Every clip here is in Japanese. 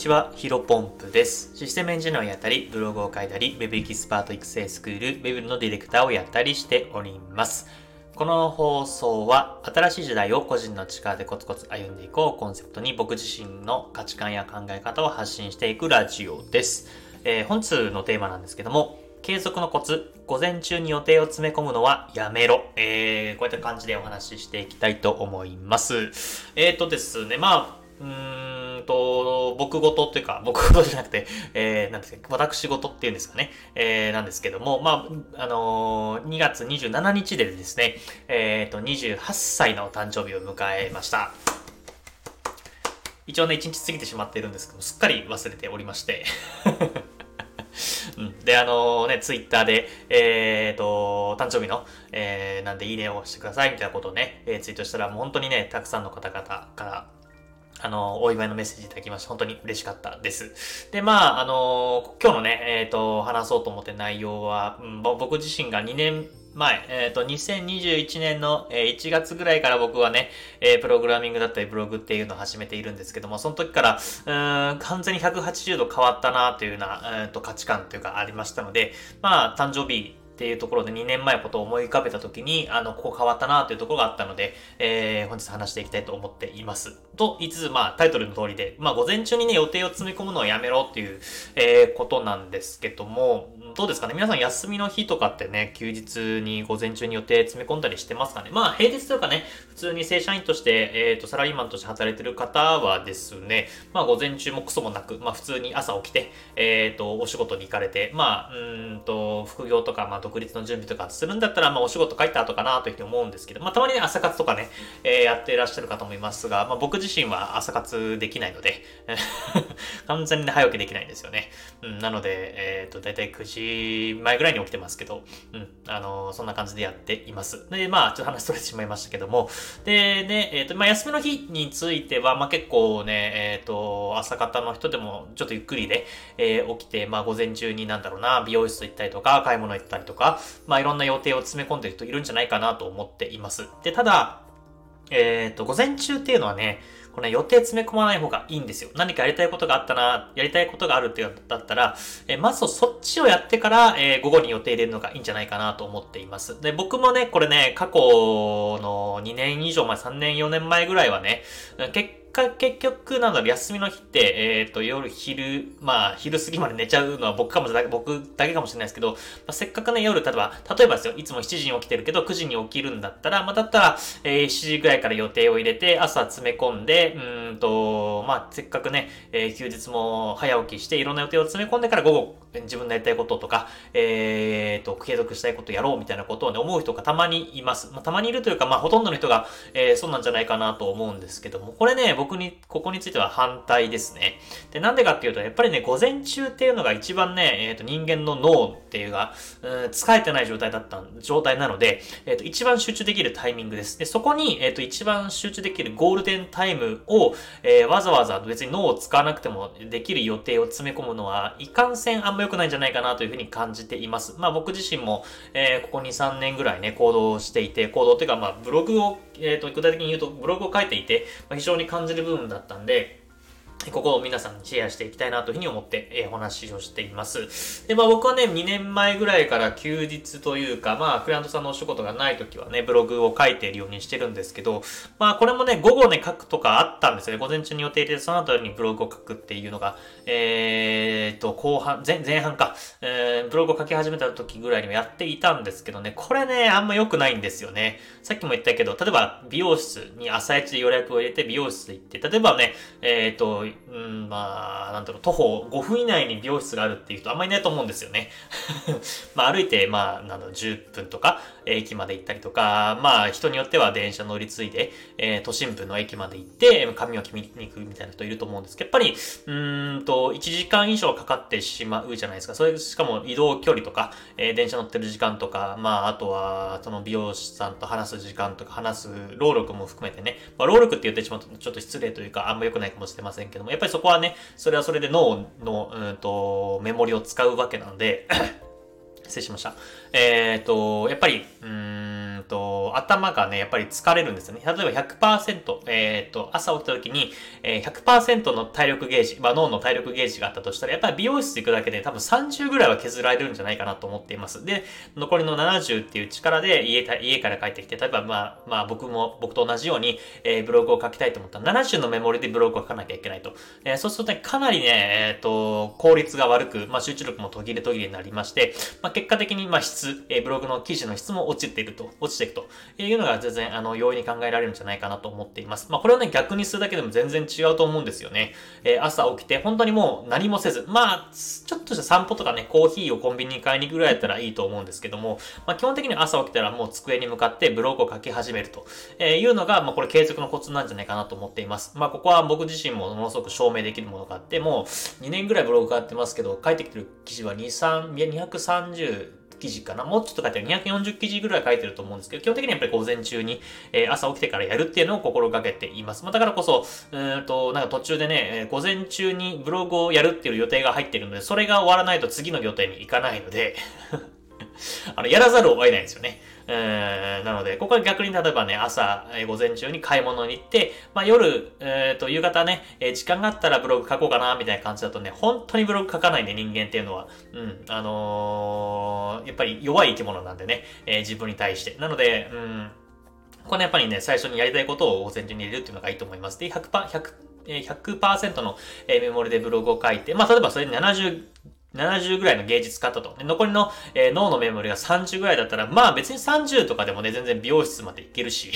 ちは、ヒロポンプです。システムエンジニアをやったり、ブログを書いたり、Web エキスパート育成スクール、Web のディレクターをやったりしております。この放送は、新しい時代を個人の力でコツコツ歩んでいこうコンセプトに僕自身の価値観や考え方を発信していくラジオです。えー、本日のテーマなんですけども、継続のコツ、午前中に予定を詰め込むのはやめろ。えー、こういった感じでお話ししていきたいと思います。えっ、ー、とですね、まあ、うんと、僕事っていうか、僕事じゃなくて、えー、なんですか、私事っていうんですかね、えー、なんですけども、まあ、あのー、2月27日でですね、えっ、ー、と、28歳の誕生日を迎えました。一応ね、1日過ぎてしまっているんですけどすっかり忘れておりまして。うん、で、あのね、ツイッターで、えっ、ー、と、誕生日の、えー、なんでいいねをしてくださいみたいなことをね、えー、ツイートしたら、もう本当にね、たくさんの方々から、あの、お祝いのメッセージいただきまして、本当に嬉しかったです。で、まあ、あの、今日のね、えっ、ー、と、話そうと思って内容は、うん、僕自身が2年前、えっ、ー、と、2021年の1月ぐらいから僕はね、えー、プログラミングだったりブログっていうのを始めているんですけども、その時から、うーん、完全に180度変わったなというような、えー、と価値観というかありましたので、まあ、誕生日っていうところで2年前のことを思い浮かべた時に、あの、ここ変わったなというところがあったので、えー、本日話していきたいと思っています。と言いつ、まあ、タイトルの通りで、まあ、午前中にね、予定を詰め込むのはやめろっていう、えー、ことなんですけども、どうですかね？皆さん休みの日とかってね、休日に午前中に予定詰め込んだりしてますかね？まあ、平日というかね、普通に正社員として、えっ、ー、と、サラリーマンとして働いてる方はですね、まあ、午前中もクソもなく、まあ、普通に朝起きて、えっ、ー、と、お仕事に行かれて、まあ、うんと、副業とか、まあ、独立の準備とかするんだったら、まあ、お仕事帰った後かなというふうに思うんですけど、まあ、たまにね、朝活とかね、えー、やってらっしゃる方もいますが、まあ、僕自身は朝活できないので 完全に早起きできないんですよね。うん、なので、えっ、ー、と、だいたい9時前ぐらいに起きてますけど、うん、あの、そんな感じでやっています。で、まあ、ちょっと話それてしまいましたけども、で、ね、えっ、ー、と、まあ、休みの日については、まあ、結構ね、えっ、と、朝方の人でも、ちょっとゆっくりで、え起きて、まあ、午前中になんだろうな、美容室行ったりとか、買い物行ったりとか、まあ、いろんな予定を詰め込んでる人いるんじゃないかなと思っています。で、ただ、えっ、ー、と、午前中っていうのはね、これ、予定詰め込まない方がいいんですよ。何かやりたいことがあったな、やりたいことがあるってだったら、えまずそっちをやってから、えー、午後に予定入れるのがいいんじゃないかなと思っています。で、僕もね、これね、過去の2年以上前、3年、4年前ぐらいはね、結果、結局、なんだろ、休みの日って、えっ、ー、と、夜、昼、まあ、昼過ぎまで寝ちゃうのは僕かもしれない、僕だけかもしれないですけど、まあ、せっかくね、夜、例えば、例えばですよ、いつも7時に起きてるけど、9時に起きるんだったら、まあ、だったら、えー、7時ぐらいから予定を入れて、朝詰め込んで、うんと、まあ、せっかくね、えー、休日も早起きして、いろんな予定を詰め込んでから午後、自分のやりたいこととか、えっ、ー、と、継続したいことやろうみたいなことをね、思う人がたまにいます。まあ、たまにいるというか、まあ、ほとんどの人が、えー、そうなんじゃないかなと思うんですけども、これね、僕に、ここについては反対ですね。で、なんでかっていうと、やっぱりね、午前中っていうのが一番ね、えっ、ー、と、人間の脳っていうか、うん、疲れてない状態だった、状態なので、えっ、と、一番集中できるタイミングです。で、そこに、えっ、と、一番集中できるゴールデンタイムを、えわざわざ別に脳を使わなくてもできる予定を詰め込むのは、いかんせんあんま良くないんじゃないかなというふうに感じています。まあ僕自身も、え、ここ2、3年ぐらいね、行動していて、行動っていうかまあブログを、えっ、と、具体的に言うとブログを書いていて、まあ、非常に感じる部分だったんで、ここを皆さんにシェアしていきたいなというふうに思って、え、お話をしています。で、まあ僕はね、2年前ぐらいから休日というか、まあクライアントさんのお仕事がない時はね、ブログを書いているようにしてるんですけど、まあこれもね、午後ね、書くとかあったんですよね。午前中に予定で、その後にブログを書くっていうのが、えーと、後半、前、前半か、えー、ブログを書き始めた時ぐらいにもやっていたんですけどね、これね、あんま良くないんですよね。さっきも言ったけど、例えば美容室に朝一で予約を入れて美容室行って、例えばね、えーと、うん、まあ、なんだろう、徒歩5分以内に美容室があるっていう人あんまりいないと思うんですよね。まあ、歩いて、まあ、なんだろう、10分とか、駅まで行ったりとか、まあ、人によっては電車乗り継いで、えー、都心部の駅まで行って、髪を切りに行くみたいな人いると思うんですけど、やっぱり、うんと、1時間以上かかってしまうじゃないですか。それ、しかも移動距離とか、えー、電車乗ってる時間とか、まあ、あとは、その美容師さんと話す時間とか、話す労力も含めてね、まあ、労力って言ってしまうとちょっと失礼というか、あんま良くないかもしれませんけども、やっぱりそこはね、それはそれで脳の、うんと、メモリを使うわけなんで 失礼しました。えっ、ー、と、やっぱり、うんと、頭がね、やっぱり疲れるんですよね。例えば100%、えっ、ー、と、朝起きた時に、えー、100%の体力ゲージ、まあ、脳の体力ゲージがあったとしたら、やっぱり美容室行くだけで多分30ぐらいは削られるんじゃないかなと思っています。で、残りの70っていう力で家家から帰ってきて、例えばまあ、まあ僕も、僕と同じように、えー、ブログを書きたいと思ったら、70のメモリでブログを書かなきゃいけないと。えー、そうするとね、かなりね、えっ、ー、と、効率が悪く、まあ集中力も途切れ途切れになりまして、まあ結果的に、まあ質、えー、ブログの記事の質も落ちていると、落ちしていくというのが全然、あの、容易に考えられるんじゃないかなと思っています。まあこれをね、逆にするだけでも全然違うと思うんですよね。えー、朝起きて、本当にもう何もせず、まあ、ちょっとした散歩とかね、コーヒーをコンビニに買いに行くぐらいだったらいいと思うんですけども、まあ基本的に朝起きたらもう机に向かってブログを書き始めるというのが、まあこれ継続のコツなんじゃないかなと思っています。まあここは僕自身もものすごく証明できるものがあって、もう2年ぐらいブログやってますけど、書いてきてる記事は2、3、230、記事かな？もうちょっと書いてる。240記事ぐらい書いてると思うんですけど、基本的にやっぱり午前中に、えー、朝起きてからやるっていうのを心がけています。まあ、だからこそ、うんと、なんか途中でね、えー、午前中にブログをやるっていう予定が入ってるので、それが終わらないと次の予定に行かないのであの、やらざるを得ないんですよね。えー、なので、ここは逆に例えばね、朝、えー、午前中に買い物に行って、まあ、夜、えっ、ー、と、夕方ね、えー、時間があったらブログ書こうかな、みたいな感じだとね、本当にブログ書かないんで、人間っていうのは。うん、あのー、やっぱり弱い生き物なんでね、え、自分に対して。なので、うん、ここね、やっぱりね、最初にやりたいことを午前中に入れるっていうのがいいと思います。で、100%、100、100%のメモリでブログを書いて、まあ、例えばそれ70 70ぐらいの芸術家だと。残りの、えー、脳のメモリが30ぐらいだったら、まあ別に30とかでもね、全然美容室まで行けるし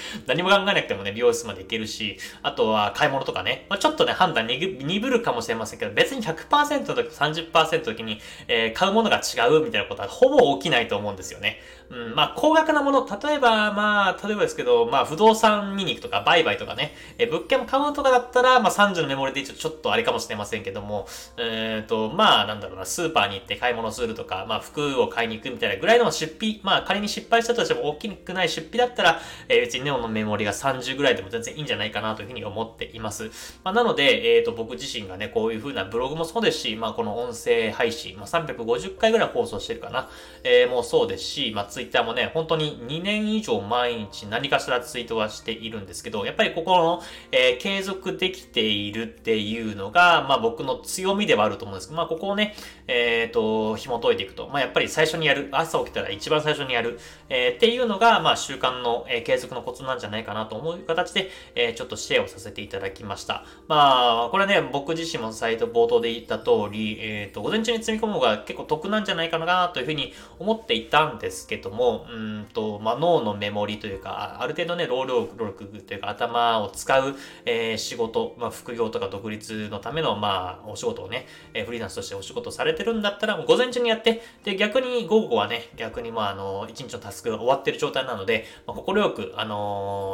何も考えなくてもね、美容室まで行けるし、あとは買い物とかね、まあ、ちょっとね、判断鈍るかもしれませんけど、別に100%の時、30%の時に、えー、買うものが違うみたいなことはほぼ起きないと思うんですよね。うん、まあ、高額なもの、例えば、まあ、例えばですけど、まあ、不動産見に行くとか、売買とかね、えー、物件も買うとかだったら、まあ、30のメモリでちょっとあれかもしれませんけども、えっ、ー、と、まあ、なんだろうな、スーパーに行って買い物するとか、まあ、服を買いに行くみたいなぐらいの出費、まあ、仮に失敗したとしても大きくない出費だったら、えー、別にネオのメモリが30ぐらいでも全然いいんじゃないかなというふうに思っています。まあ、なので、えっ、ー、と、僕自身がね、こういうふうなブログもそうですし、まあ、この音声配信、まあ、350回ぐらい放送してるかな、えー、もうそうですし、まあ、ツイッターもね、本当に2年以上毎日何かしらツイートはしているんですけど、やっぱりここの、えー、継続できているっていうのが、まあ、僕の強みではあると思うんですけど、まあ、ここをね、えっ、ー、と、紐解いていくと、まあ、やっぱり最初にやる、朝起きたら一番最初にやる、えー、っていうのが、まあ、習慣の、えー、継続のコツなんじゃないかなと思う形で、えー、ちょっとシェアをさせていただきました。まあ、これね、僕自身もサイト冒頭で言った通り、えっ、ー、と、午前中に積み込む方が結構得なんじゃないかなというふうに思っていたんですけども、うんと、まあ、脳のメモリというか、ある程度ね、労力というか、頭を使う、えー、仕事、まあ、副業とか独立のための、まあ、お仕事をね、え、フリーランスとしてお仕事されてるんだったら、午前中にやって、で、逆に午後はね、逆にまあ、あの、一日のタスクが終わってる状態なので、まあ、心よく、あの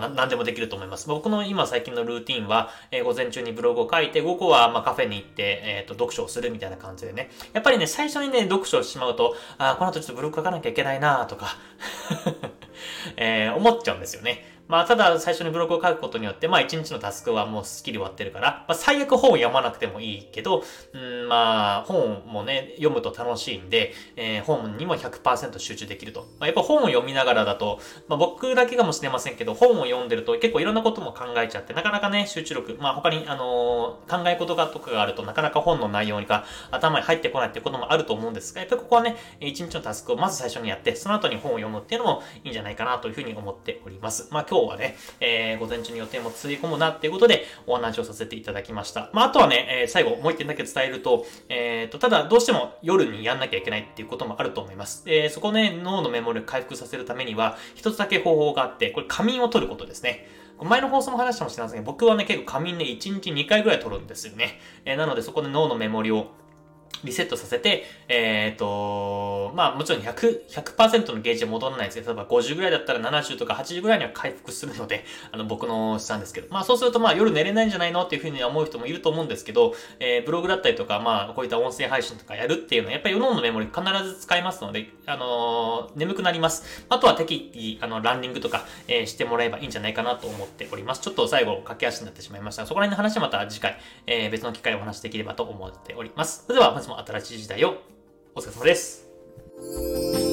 ー、何でもできると思います。僕の今最近のルーティンは、えー、午前中にブログを書いて、午後はまあカフェに行って、えっ、ー、と、読書をするみたいな感じでね。やっぱりね、最初にね、読書をしてしまうと、あ、この後ちょっとブログ書かなきゃいけないなとか えー、思っちゃうんですよね。まあ、ただ最初にブログを書くことによって、まあ、一日のタスクはもうスッキリ終わってるから、まあ、最悪本を読まなくてもいいけど、うん、まあ、本もね、読むと楽しいんで、えー、本にも100%集中できると。まあ、やっぱ本を読みながらだと、まあ、僕だけかもしれませんけど、本を読んでると結構いろんなことも考えちゃって、なかなかね、集中力、まあ、他に、あのー、考え事がとかがあるとなかなか本の内容にか頭に入ってこないっていうこともあると思うんですが、やっぱりここはね、一日のタスクをまず最初にやって、その後に本を読むっていうのもいいんじゃないかなというふうに思っております。まあ、今日はね、えー、午前中に予定もつぎ込むなっていうことでお話をさせていただきました。まあ、あとはね、えー、最後もう一点だけ伝えると、えっ、ー、と、ただどうしても夜にやんなきゃいけないっていうこともあると思います。えー、そこね、脳のメモリを回復させるためには、一つだけ方法があって、これ仮眠を取ることですね。前の放送も話したかもしれませんが、僕はね、結構仮眠ね、1日2回ぐらい取るんですよね。えー、なのでそこで脳のメモリをリセットさせて、えっ、ー、と、まあもちろん100、100%のゲージは戻らないですけど、例えば50ぐらいだったら70とか80ぐらいには回復するので、あの僕の試算ですけど、まあそうするとまあ夜寝れないんじゃないの？っていうふうに思う人もいると思うんですけど、えー、ブログだったりとか、まあこういった音声配信とかやるっていうのは、やっぱり脳のメモリ必ず使いますので、あのー、眠くなります。あとは適宜、あの、ランニングとか、えー、してもらえばいいんじゃないかなと思っております。ちょっと最後、駆け足になってしまいましたが、そこら辺の話はまた次回、えー、別の機会お話できればと思っております。それでは、本日も新しい時代をお疲れ様です。